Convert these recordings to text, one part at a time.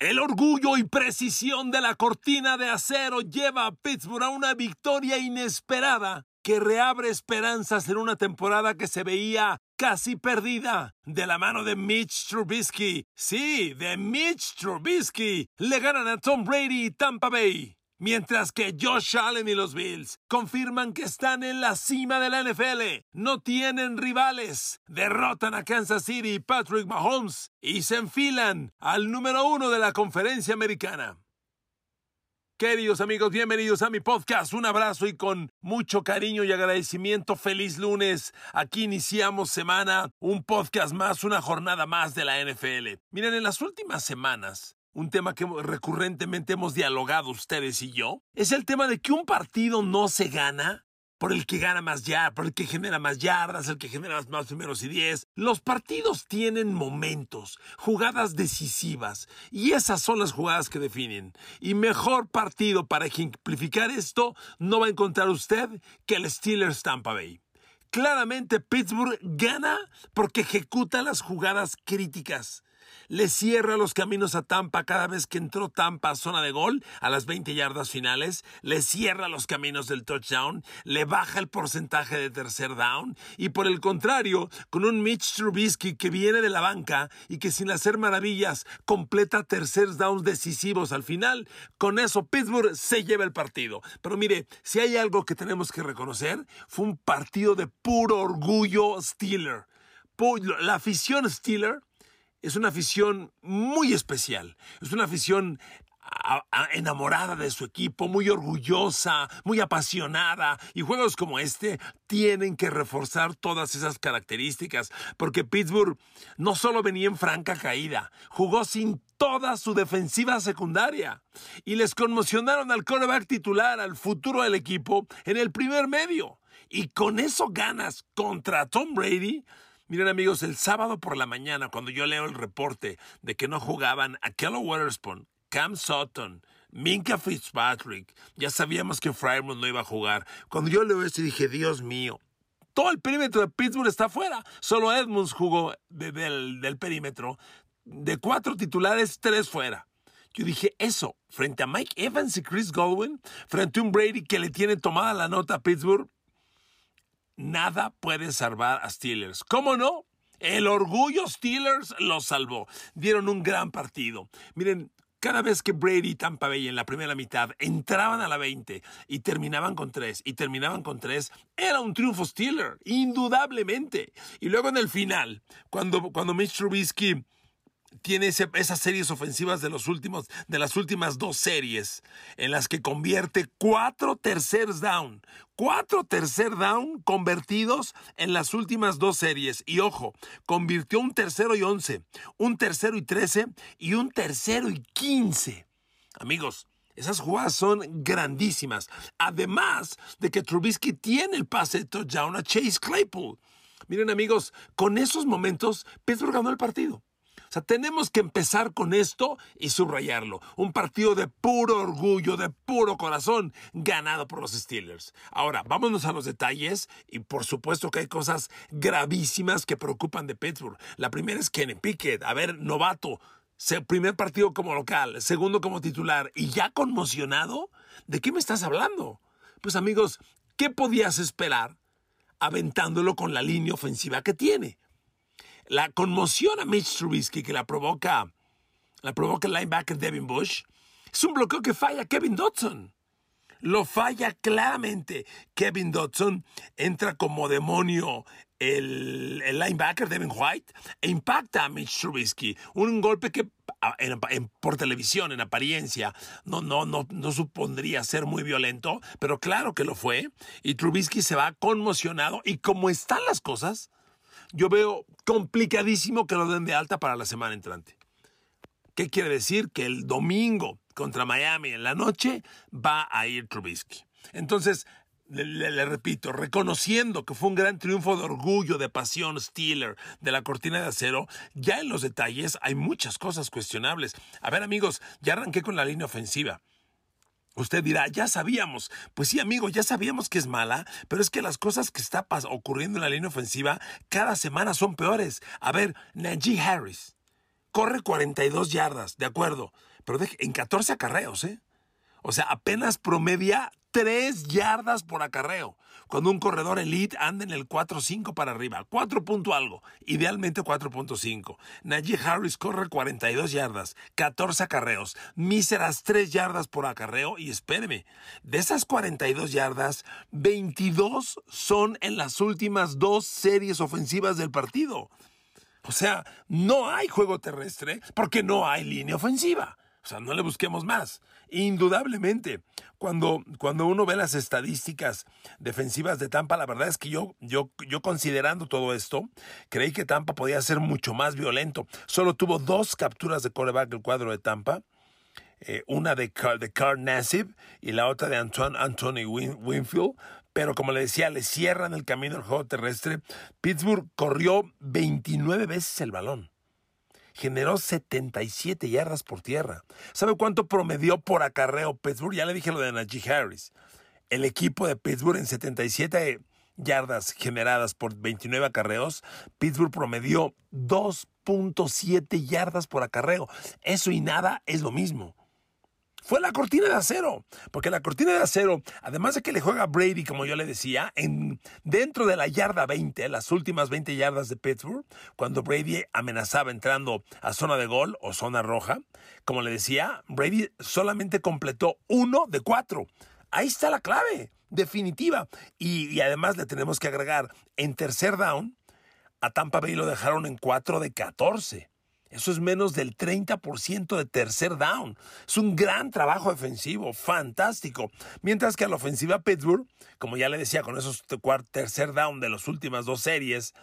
El orgullo y precisión de la cortina de acero lleva a Pittsburgh a una victoria inesperada que reabre esperanzas en una temporada que se veía casi perdida. De la mano de Mitch Trubisky. Sí, de Mitch Trubisky. Le ganan a Tom Brady y Tampa Bay. Mientras que Josh Allen y los Bills confirman que están en la cima de la NFL, no tienen rivales, derrotan a Kansas City y Patrick Mahomes y se enfilan al número uno de la conferencia americana. Queridos amigos, bienvenidos a mi podcast. Un abrazo y con mucho cariño y agradecimiento. Feliz lunes. Aquí iniciamos semana, un podcast más, una jornada más de la NFL. Miren, en las últimas semanas un tema que recurrentemente hemos dialogado ustedes y yo, es el tema de que un partido no se gana por el que gana más yardas, por el que genera más yardas, el que genera más primeros y diez. Los partidos tienen momentos, jugadas decisivas, y esas son las jugadas que definen. Y mejor partido para ejemplificar esto no va a encontrar usted que el Steelers Tampa Bay. Claramente Pittsburgh gana porque ejecuta las jugadas críticas le cierra los caminos a Tampa cada vez que entró Tampa a zona de gol a las 20 yardas finales, le cierra los caminos del touchdown, le baja el porcentaje de tercer down y por el contrario, con un Mitch Trubisky que viene de la banca y que sin hacer maravillas completa tercer downs decisivos al final, con eso Pittsburgh se lleva el partido. Pero mire, si hay algo que tenemos que reconocer, fue un partido de puro orgullo Steeler. La afición Steeler es una afición muy especial. Es una afición enamorada de su equipo, muy orgullosa, muy apasionada, y juegos como este tienen que reforzar todas esas características, porque Pittsburgh no solo venía en franca caída, jugó sin toda su defensiva secundaria, y les conmocionaron al quarterback titular, al futuro del equipo, en el primer medio, y con eso ganas contra Tom Brady, Miren amigos, el sábado por la mañana, cuando yo leo el reporte de que no jugaban a Kello Waterspoon, Cam Sutton, Minka Fitzpatrick, ya sabíamos que Frymont no iba a jugar. Cuando yo leo esto dije, Dios mío, todo el perímetro de Pittsburgh está fuera. Solo Edmonds jugó del, del perímetro. De cuatro titulares, tres fuera. Yo dije, eso, frente a Mike Evans y Chris Godwin, frente a un Brady que le tiene tomada la nota a Pittsburgh, nada puede salvar a Steelers. ¿Cómo no? El orgullo Steelers los salvó. Dieron un gran partido. Miren, cada vez que Brady y Tampa Bay en la primera mitad entraban a la 20 y terminaban con 3 y terminaban con 3, era un triunfo Steeler, indudablemente. Y luego en el final, cuando, cuando Mitch Trubisky tiene esas series ofensivas de, los últimos, de las últimas dos series, en las que convierte cuatro terceros down, cuatro tercer down convertidos en las últimas dos series. Y ojo, convirtió un tercero y once, un tercero y trece y un tercero y quince. Amigos, esas jugadas son grandísimas. Además de que Trubisky tiene el pase de touchdown a Chase Claypool. Miren amigos, con esos momentos Pittsburgh ganó el partido. O sea, tenemos que empezar con esto y subrayarlo. Un partido de puro orgullo, de puro corazón, ganado por los Steelers. Ahora, vámonos a los detalles y por supuesto que hay cosas gravísimas que preocupan de Pittsburgh. La primera es Kenny Pickett, a ver, novato. Primer partido como local, segundo como titular y ya conmocionado. ¿De qué me estás hablando? Pues amigos, ¿qué podías esperar aventándolo con la línea ofensiva que tiene? La conmoción a Mitch Trubisky que la provoca, la provoca el linebacker Devin Bush es un bloqueo que falla Kevin Dodson. Lo falla claramente. Kevin Dodson entra como demonio el, linebacker Devin White e impacta a Mitch Trubisky. Un golpe que por televisión, en apariencia, no, no, no, no supondría ser muy violento, pero claro que lo fue. Y Trubisky se va conmocionado. Y como están las cosas, yo veo complicadísimo que lo den de alta para la semana entrante. ¿Qué quiere decir? Que el domingo contra Miami en la noche va a ir Trubisky. Entonces, le, repito, reconociendo que fue un gran triunfo de orgullo, de pasión Steeler, de la cortina de acero, ya en los detalles hay muchas cosas cuestionables. A ver amigos, ya arranqué con la línea ofensiva. Usted dirá, ya sabíamos. Pues sí, amigo, ya sabíamos que es mala, pero es que las cosas que están ocurriendo en la línea ofensiva cada semana son peores. A ver, Najee Harris. corre 42 yardas, de acuerdo, pero en 14 acarreos, ¿eh? O sea, apenas promedia 3 yardas por acarreo. Cuando un corredor elite anda en el 4.5 para arriba, 4 punto algo, idealmente 4.5. Najee Harris corre 42 yardas, 14 acarreos, míseras 3 yardas por acarreo y espéreme, de esas 42 yardas, 22 son en las últimas dos series ofensivas del partido. O sea, no hay juego terrestre porque no hay línea ofensiva. O sea, no le busquemos más. Indudablemente, cuando, cuando uno ve las estadísticas defensivas de Tampa, la verdad es que yo, yo, yo considerando todo esto, creí que Tampa podía ser mucho más violento. Solo tuvo dos capturas de coreback el cuadro de Tampa. Eh, una de Carl, de Carl Nassib y la otra de Antoine Anthony Winfield. Pero como le decía, le cierran el camino al juego terrestre. Pittsburgh corrió 29 veces el balón generó 77 yardas por tierra. ¿Sabe cuánto promedió por acarreo Pittsburgh? Ya le dije lo de Najee Harris. El equipo de Pittsburgh en 77 yardas generadas por 29 acarreos, Pittsburgh promedió 2.7 yardas por acarreo. Eso y nada es lo mismo fue la cortina de acero. Porque la cortina de acero, además de que le juega Brady, como yo le decía, en, dentro de la yarda 20, las últimas 20 yardas de Pittsburgh, cuando Brady amenazaba entrando a zona de gol o zona roja, como le decía, Brady solamente completó uno de cuatro. Ahí está la clave, definitiva. Y, y además le tenemos que agregar, en tercer down, a Tampa Bay lo dejaron en 4 de 14. Eso es menos del 30% de tercer down. Es un gran trabajo defensivo, fantástico. Mientras que a la ofensiva Pittsburgh, como ya le decía, con esos tercer down de las últimas dos series,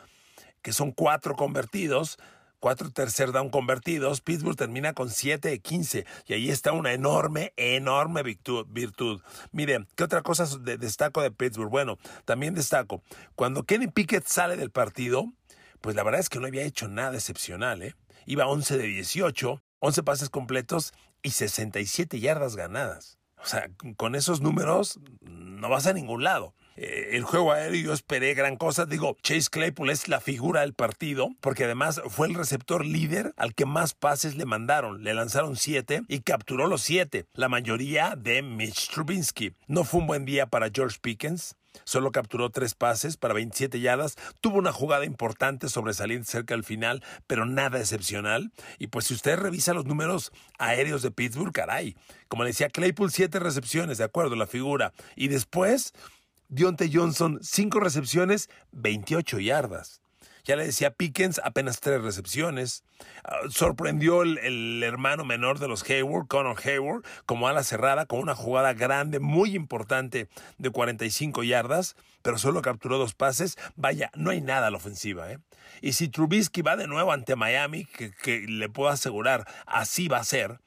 que son cuatro convertidos, cuatro tercer down convertidos, Pittsburgh termina con 7 de 15. Y ahí está una enorme, enorme virtud. virtud. Mire, ¿qué otra cosa destaco de Pittsburgh? Bueno, también destaco, cuando Kenny Pickett sale del partido, pues la verdad es que no había hecho nada excepcional, ¿eh? Iba 11 de 18, 11 pases completos y 67 yardas ganadas. O sea, con esos números no vas a ningún lado. Eh, el juego aéreo yo esperé gran cosa. Digo, Chase Claypool es la figura del partido porque además fue el receptor líder al que más pases le mandaron. Le lanzaron siete y capturó los siete, la mayoría de Mitch Trubinsky. No fue un buen día para George Pickens. Solo capturó tres pases para 27 yardas. Tuvo una jugada importante sobresaliente cerca del final, pero nada excepcional. Y pues si usted revisa los números aéreos de Pittsburgh, caray. Como le decía, Claypool, siete recepciones, de acuerdo, la figura. Y después, Dionte Johnson, cinco recepciones, 28 yardas. Ya le decía Pickens, apenas tres recepciones. Ah, sorprendió el, hermano menor de los Hayward, Connor Hayward, como ala cerrada, con una jugada grande, muy importante, de 45 yardas, pero solo capturó dos pases. Vaya, no hay nada a la ofensiva. ¿eh? Y si Trubisky va de nuevo ante Miami, que, le puedo asegurar, así va a ser,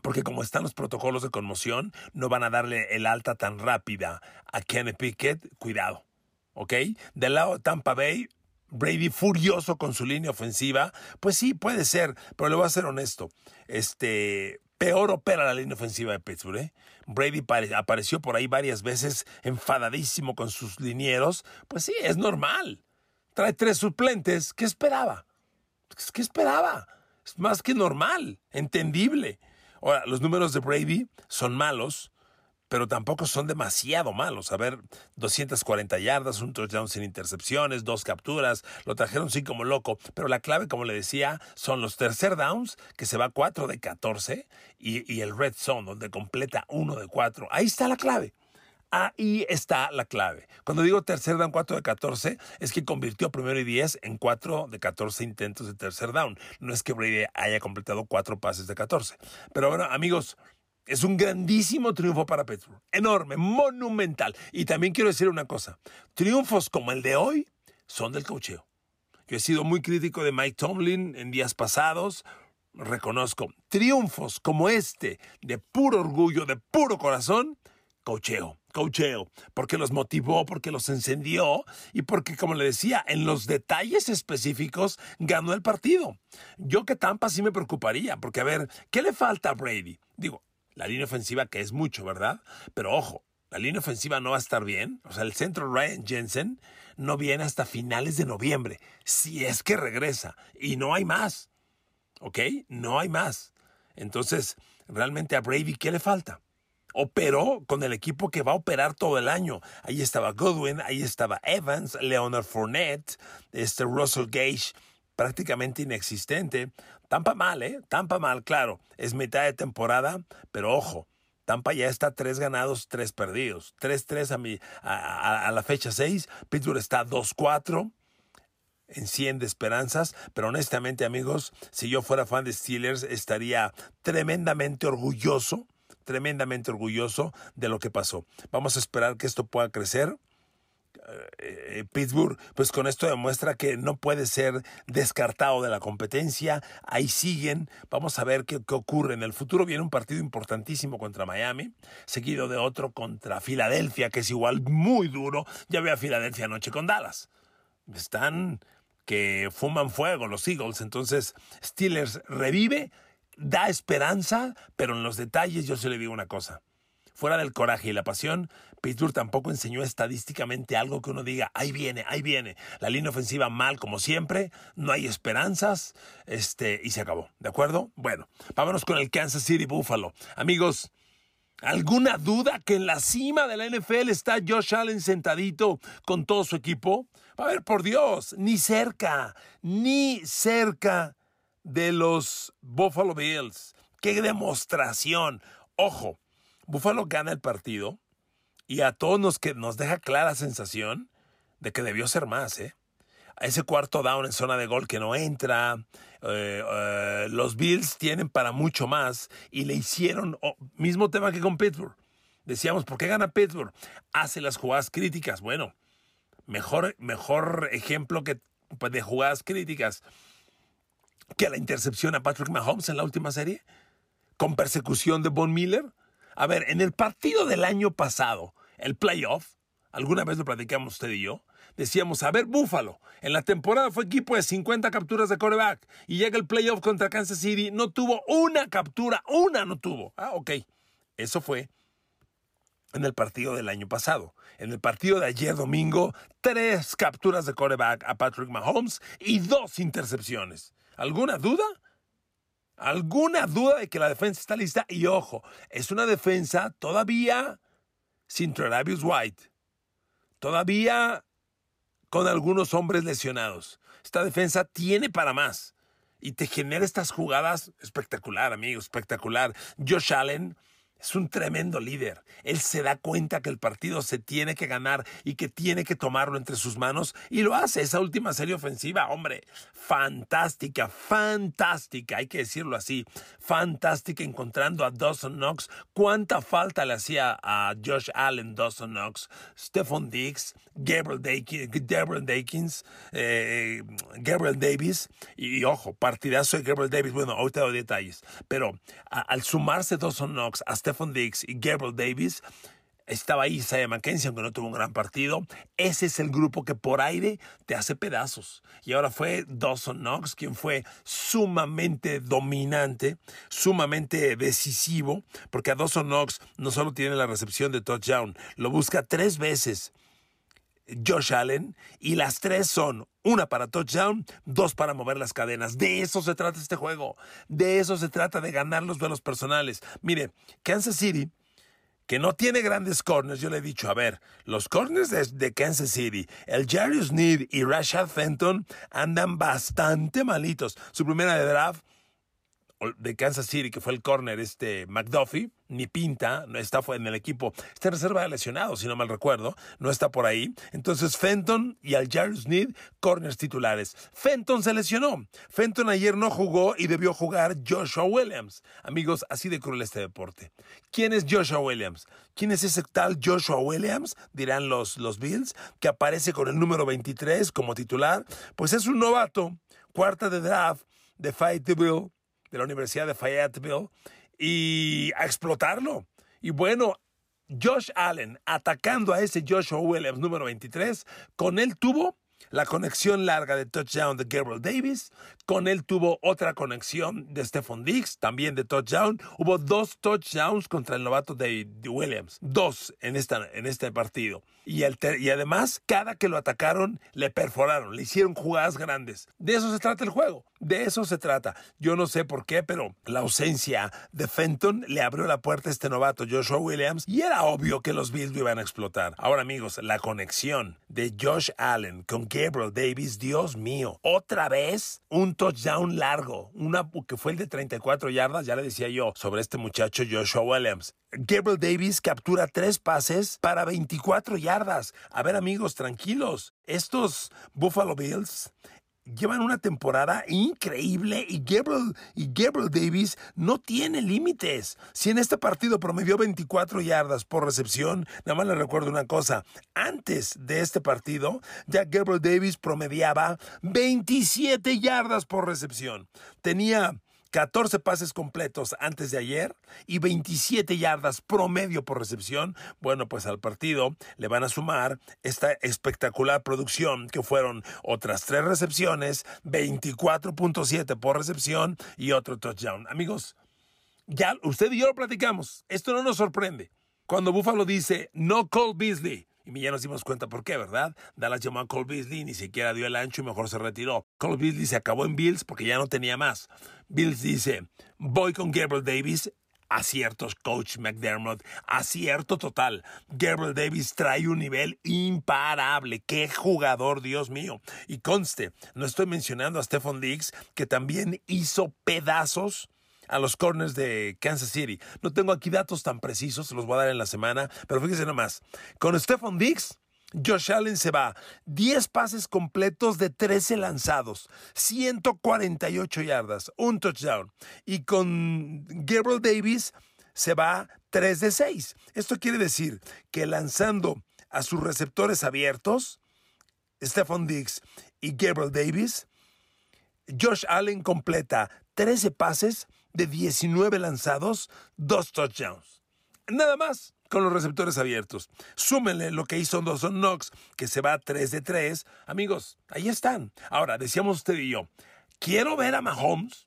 porque como están los protocolos de conmoción, no van a darle el alta tan rápida a Kenny Pickett. Cuidado, ¿ok? Del lado Tampa Bay, Brady furioso con su línea ofensiva, pues sí, puede ser, pero le voy a ser honesto. Este, peor opera la línea ofensiva de Pittsburgh. ¿eh? Brady apareció por ahí varias veces enfadadísimo con sus linieros. Pues sí, es normal. Trae tres suplentes. ¿Qué esperaba? ¿Qué esperaba? Es más que normal, entendible. Ahora, los números de Brady son malos, pero tampoco son demasiado malos. A ver, 240 yardas, un touchdown sin intercepciones, dos capturas, lo trajeron sí como loco, pero la clave, como le decía, son los tercer downs, que se va 4 de 14, y, el red zone, donde completa 1 de 4. Ahí está la clave. Ahí está la clave. Cuando digo tercer down 4 de 14, es que convirtió primero y 10 en 4 de 14 intentos de tercer down. No es que Brady haya completado 4 pases de 14. Pero bueno, amigos, es un grandísimo triunfo para Pittsburgh. Enorme, monumental. Y también quiero decir una cosa. Triunfos como el de hoy son del cocheo. Yo he sido muy crítico de Mike Tomlin en días pasados. Reconozco. Triunfos como este, de puro orgullo, de puro corazón, cocheo. Cocheo, porque los motivó, porque los encendió y porque, como le decía, en los detalles específicos ganó el partido. Yo que Tampa sí me preocuparía, porque a ver, ¿qué le falta a Brady? Digo, la línea ofensiva, que es mucho, ¿verdad? Pero ojo, la línea ofensiva no va a estar bien. O sea, el centro Ryan Jensen no viene hasta finales de noviembre, si es que regresa. Y no hay más. ¿Ok? No hay más. Entonces, realmente a Brady, ¿qué le falta? Operó con el equipo que va a operar todo el año. Ahí estaba Godwin, ahí estaba Evans, Leonard Fournette, este Russell Gage, prácticamente inexistente. Tampa mal, ¿eh? Tampa mal, claro. Es mitad de temporada, pero ojo, Tampa ya está tres ganados, tres perdidos. 3-3 a, a, la fecha 6. Pittsburgh está 2-4 en 100 de esperanzas, pero honestamente amigos, si yo fuera fan de Steelers estaría tremendamente orgulloso, tremendamente orgulloso de lo que pasó. Vamos a esperar que esto pueda crecer. Eh, Pittsburgh, pues con esto demuestra que no puede ser descartado de la competencia. Ahí siguen. Vamos a ver qué, qué, ocurre. En el futuro viene un partido importantísimo contra Miami, seguido de otro contra Filadelfia, que es igual muy duro. Ya ve a Filadelfia anoche con Dallas. Están que fuman fuego los Eagles. Entonces, Steelers revive, da esperanza, pero en los detalles yo se le digo una cosa. Fuera del coraje y la pasión, Pittsburgh tampoco enseñó estadísticamente algo que uno diga, ahí viene, ahí viene. La línea ofensiva mal como siempre, no hay esperanzas, este, y se acabó. ¿De acuerdo? Bueno, vámonos con el Kansas City Buffalo. Amigos, ¿alguna duda que en la cima de la NFL está Josh Allen sentadito con todo su equipo? A ver, por Dios, ni cerca, ni cerca de los Buffalo Bills. ¡Qué demostración! Ojo, Buffalo gana el partido y a todos nos, que nos deja clara sensación de que debió ser más, ¿eh? ese cuarto down en zona de gol que no entra. Eh, eh, los Bills tienen para mucho más y le hicieron, mismo tema que con Pittsburgh. Decíamos, ¿por qué gana Pittsburgh? Hace las jugadas críticas. Bueno, mejor, mejor ejemplo que pues, de jugadas críticas que la intercepción a Patrick Mahomes en la última serie, con persecución de Von Miller. A ver, en el partido del año pasado, el playoff, alguna vez lo platicamos usted y yo, decíamos, a ver, Búfalo, en la temporada fue equipo de 50 capturas de coreback y llega el playoff contra Kansas City, no tuvo una captura, una no tuvo. Ah, ok, eso fue en el partido del año pasado. En el partido de ayer domingo, tres capturas de coreback a Patrick Mahomes y dos intercepciones. ¿Alguna duda? ¿Alguna duda de que la defensa está lista? Y ojo, es una defensa todavía sin Travis White. Todavía con algunos hombres lesionados. Esta defensa tiene para más. Y te genera estas jugadas espectacular, amigo, espectacular. Josh Allen es un tremendo líder. Él se da cuenta que el partido se tiene que ganar y que tiene que tomarlo entre sus manos y lo hace. Esa última serie ofensiva, hombre, fantástica, fantástica, hay que decirlo así, fantástica encontrando a Dawson Knox. ¿Cuánta falta le hacía a Josh Allen, Dawson Knox, Stephon Diggs, Gabriel, Dakins, eh, Gabriel Davis? Y, ojo, partidazo de Gabriel Davis. Bueno, ahorita doy detalles. Pero al sumarse Dawson Knox hasta Stephon Diggs y Gabriel Davis. Estaba ahí Isaiah McKenzie, aunque no tuvo un gran partido. Ese es el grupo que por aire te hace pedazos. Y ahora fue Dawson Knox, quien fue sumamente dominante, sumamente decisivo, porque a Dawson Knox no solo tiene la recepción de touchdown, lo busca tres veces Josh Allen y las tres son una para touchdown, dos para mover las cadenas. De eso se trata este juego. De eso se trata de ganar los duelos personales. Mire, Kansas City que no tiene grandes corners, yo le he dicho, a ver, los corners de, Kansas City, el Jarius Sneed y Rashad Fenton andan bastante malitos. Su primera de draft de Kansas City, que fue el corner este McDuffie, ni pinta, no está en el equipo, está reserva de lesionados, si no mal recuerdo, no está por ahí. Entonces Fenton y al Jarvis Need, corners titulares. Fenton se lesionó. Fenton ayer no jugó y debió jugar Joshua Williams. Amigos, así de cruel este deporte. ¿Quién es Joshua Williams? ¿Quién es ese tal Joshua Williams? Dirán los, los Bills, que aparece con el número 23 como titular. Pues es un novato, cuarta de draft de Fayetteville de la Universidad de Fayetteville y a explotarlo. Y bueno, Josh Allen atacando a ese Joshua Williams número 23, con él tuvo la conexión larga de touchdown de Gabriel Davis. Con él tuvo otra conexión de Stephon Diggs, también de touchdown. Hubo dos touchdowns contra el novato de Williams. Dos en, esta, en este partido. Y, y además, cada que lo atacaron, le perforaron, le hicieron jugadas grandes. De eso se trata el juego. De eso se trata. Yo no sé por qué, pero la ausencia de Fenton le abrió la puerta a este novato Joshua Williams y era obvio que los Bills lo iban a explotar. Ahora amigos, la conexión de Josh Allen con Gabriel Davis, Dios mío, otra vez un touchdown largo, una que fue el de 34 yardas, ya le decía yo sobre este muchacho Joshua Williams. Gabriel Davis captura tres pases para 24 yardas. A ver amigos, tranquilos. Estos Buffalo Bills llevan una temporada increíble y Gabriel, y Gabriel Davis no tiene límites. Si en este partido promedió 24 yardas por recepción, nada más le recuerdo una cosa, antes de este partido ya Gabriel Davis promediaba 27 yardas por recepción. Tenía 14 pases completos antes de ayer y 27 yardas promedio por recepción. Bueno, pues al partido le van a sumar esta espectacular producción que fueron otras tres recepciones, 24.7 por recepción y otro touchdown. Amigos, ya usted y yo lo platicamos. Esto no nos sorprende. Cuando Buffalo dice no Cole Beasley, y ya nos dimos cuenta por qué, ¿verdad? Dallas llamó a Cole Beasley, ni siquiera dio el ancho y mejor se retiró. Cole Beasley se acabó en Bills porque ya no tenía más. Bills dice, voy con Gabriel Davis. Aciertos, coach McDermott. Acierto total. Gabriel Davis trae un nivel imparable. ¡Qué jugador, Dios mío! Y conste, no estoy mencionando a Stephon Diggs, que también hizo pedazos a los corners de Kansas City. No tengo aquí datos tan precisos, se los voy a dar en la semana, pero fíjense nomás. Con Stephon Diggs, Josh Allen se va 10 pases completos de 13 lanzados, 148 yardas, un touchdown. Y con Gabriel Davis se va 3 de 6. Esto quiere decir que lanzando a sus receptores abiertos, Stephon Diggs y Gabriel Davis, Josh Allen completa 13 pases de 19 lanzados, dos touchdowns. Nada más con los receptores abiertos. Súmenle lo que hizo Dawson Knox, que se va 3 de 3. Amigos, ahí están. Ahora, decíamos usted y yo, quiero ver a Mahomes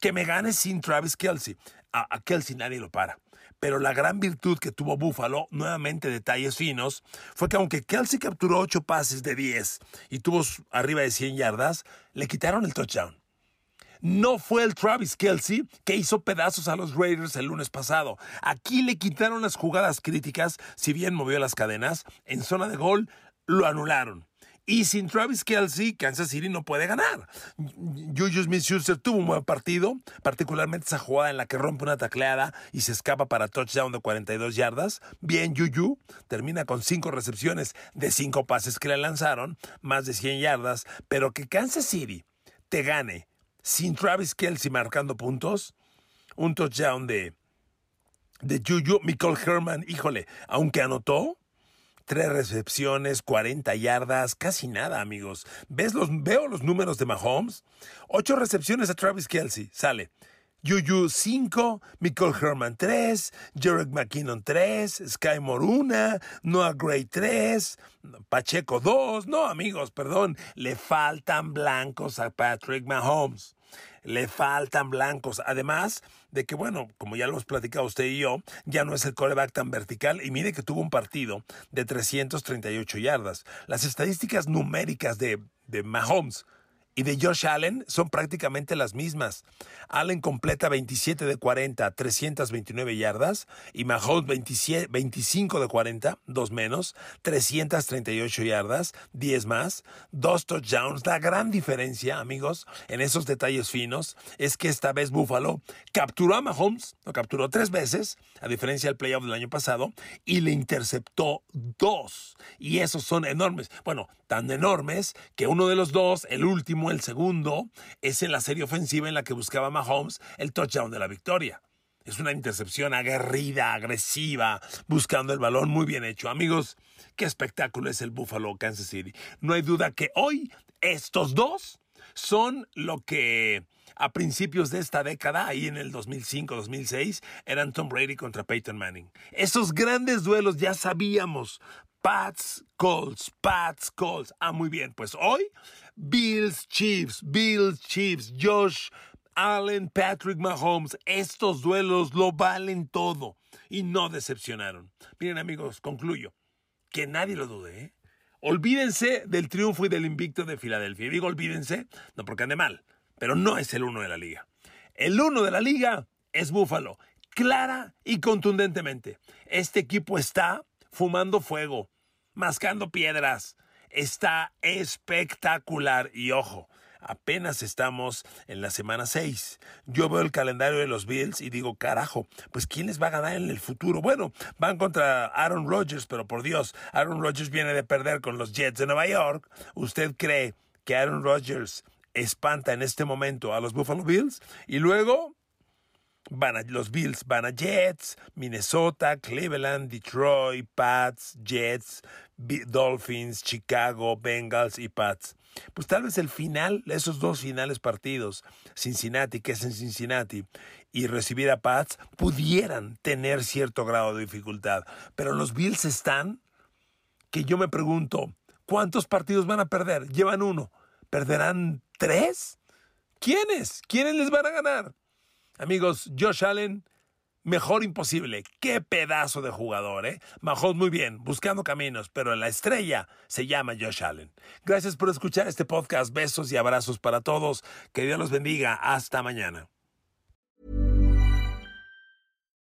que me gane sin Travis Kelsey. A, a Kelsey nadie lo para. Pero la gran virtud que tuvo Buffalo, nuevamente detalles finos, fue que aunque Kelsey capturó 8 pases de 10 y tuvo arriba de 100 yardas, le quitaron el touchdown. No fue el Travis Kelsey que hizo pedazos a los Raiders el lunes pasado. Aquí le quitaron las jugadas críticas, si bien movió las cadenas, en zona de gol lo anularon. Y sin Travis Kelsey, Kansas City no puede ganar. Juju Smith-Schuster tuvo un buen partido, particularmente esa jugada en la que rompe una tacleada y se escapa para touchdown de 42 yardas. Bien, Juju termina con 5 recepciones de 5 pases que le lanzaron, más de 100 yardas, pero que Kansas City te gane sin Travis Kelsey marcando puntos, un touchdown de, de Juju, Michael Herman, híjole, aunque anotó, tres recepciones, 40 yardas, casi nada, amigos. ¿Ves los, veo los números de Mahomes. Ocho recepciones a Travis Kelsey, sale. Juju 5, Michael Herman 3, Jared McKinnon 3, Sky 1, Noah Gray 3, Pacheco 2. No, amigos, perdón, le faltan blancos a Patrick Mahomes. Le faltan blancos. Además de que, bueno, como ya lo hemos platicado usted y yo, ya no es el coreback tan vertical. Y mire que tuvo un partido de 338 yardas. Las estadísticas numéricas de, de Mahomes y de Josh Allen son prácticamente las mismas. Allen completa 27 de 40, 329 yardas y Mahomes 25 de 40, dos menos, 338 yardas, 10 más, dos touchdowns. La gran diferencia, amigos, en esos detalles finos es que esta vez Buffalo capturó a Mahomes, lo capturó tres veces, a diferencia del playoff del año pasado, y le interceptó dos. Y esos son enormes. Bueno, tan enormes que uno de los dos, el último, el segundo, es en la serie ofensiva en la que buscaba Mahomes el touchdown de la victoria. Es una intercepción aguerrida, agresiva, buscando el balón muy bien hecho. Amigos, qué espectáculo es el Buffalo Kansas City. No hay duda que hoy estos dos son lo que a principios de esta década, ahí en el 2005-2006, eran Tom Brady contra Peyton Manning. Esos grandes duelos ya sabíamos Pats, Colts, Pats, Colts. Ah, muy bien. Pues hoy, Bills, Chiefs, Bills, Chiefs, Josh Allen, Patrick Mahomes. Estos duelos lo valen todo y no decepcionaron. Miren amigos, concluyo. Que nadie lo dude, ¿eh? Olvídense del triunfo y del invicto de Filadelfia. Y digo olvídense, no porque ande mal, pero no es el uno de la liga. El uno de la liga es Búfalo, clara y contundentemente. Este equipo está fumando fuego, mascando piedras. Está espectacular y ojo, apenas estamos en la semana 6. Yo veo el calendario de los Bills y digo, carajo, pues ¿quién les va a ganar en el futuro? Bueno, van contra Aaron Rodgers, pero por Dios, Aaron Rodgers viene de perder con los Jets de Nueva York. ¿Usted cree que Aaron Rodgers espanta en este momento a los Buffalo Bills? Y luego Van a, los Bills van a Jets, Minnesota, Cleveland, Detroit, Pats, Jets, Dolphins, Chicago, Bengals y Pats. Pues tal vez el final, esos dos finales partidos, Cincinnati, que es en Cincinnati, y recibir a Pats, pudieran tener cierto grado de dificultad. Pero los Bills están, que yo me pregunto, ¿cuántos partidos van a perder? Llevan uno. ¿Perderán tres? ¿Quiénes? ¿Quiénes les van a ganar? Amigos, Josh Allen, mejor imposible. Qué pedazo de jugador, ¿eh? Mahomes muy bien, buscando caminos, pero la estrella se llama Josh Allen. Gracias por escuchar este podcast. Besos y abrazos para todos. Que Dios los bendiga. Hasta mañana.